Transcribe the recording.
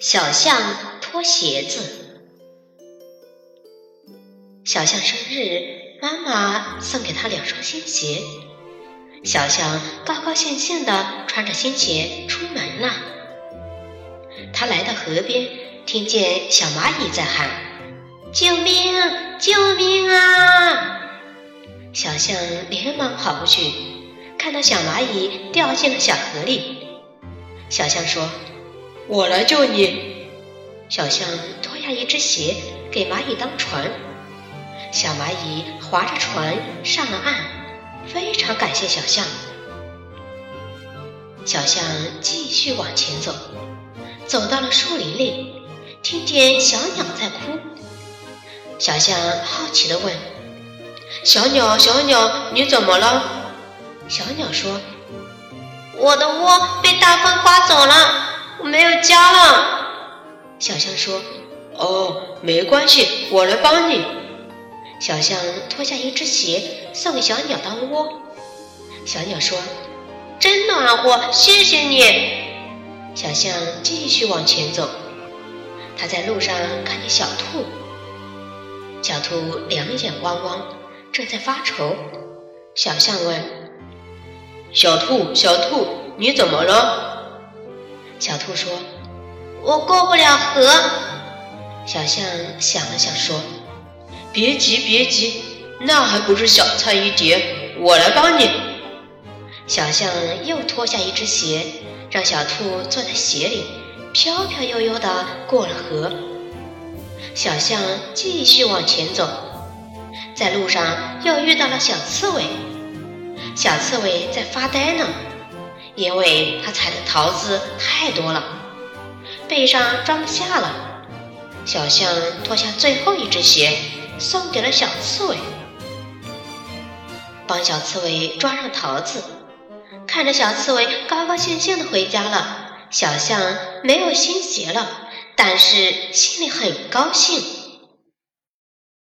小象脱鞋子。小象生日，妈妈送给他两双新鞋。小象高高兴兴地穿着新鞋出门了。他来到河边，听见小蚂蚁在喊：“救命！救命啊！”小象连忙跑过去，看到小蚂蚁掉进了小河里。小象说。我来救你，小象脱下一只鞋给蚂蚁当船，小蚂蚁划着船上了岸，非常感谢小象。小象继续往前走，走到了树林里，听见小鸟在哭。小象好奇地问：“小鸟，小鸟，你怎么了？”小鸟说：“我的窝被大风刮走了。”我没有家了，小象说：“哦，没关系，我来帮你。”小象脱下一只鞋送给小鸟当窝。小鸟说：“真暖和，谢谢你。”小象继续往前走，他在路上看见小兔，小兔两眼汪汪，正在发愁。小象问：“小兔，小兔，你怎么了？”小兔说：“我过不了河。”小象想了想说：“别急，别急，那还不是小菜一碟，我来帮你。”小象又脱下一只鞋，让小兔坐在鞋里，飘飘悠悠地过了河。小象继续往前走，在路上又遇到了小刺猬。小刺猬在发呆呢。因为他采的桃子太多了，背上装不下了。小象脱下最后一只鞋，送给了小刺猬，帮小刺猬装上桃子。看着小刺猬高高兴兴的回家了，小象没有新鞋了，但是心里很高兴。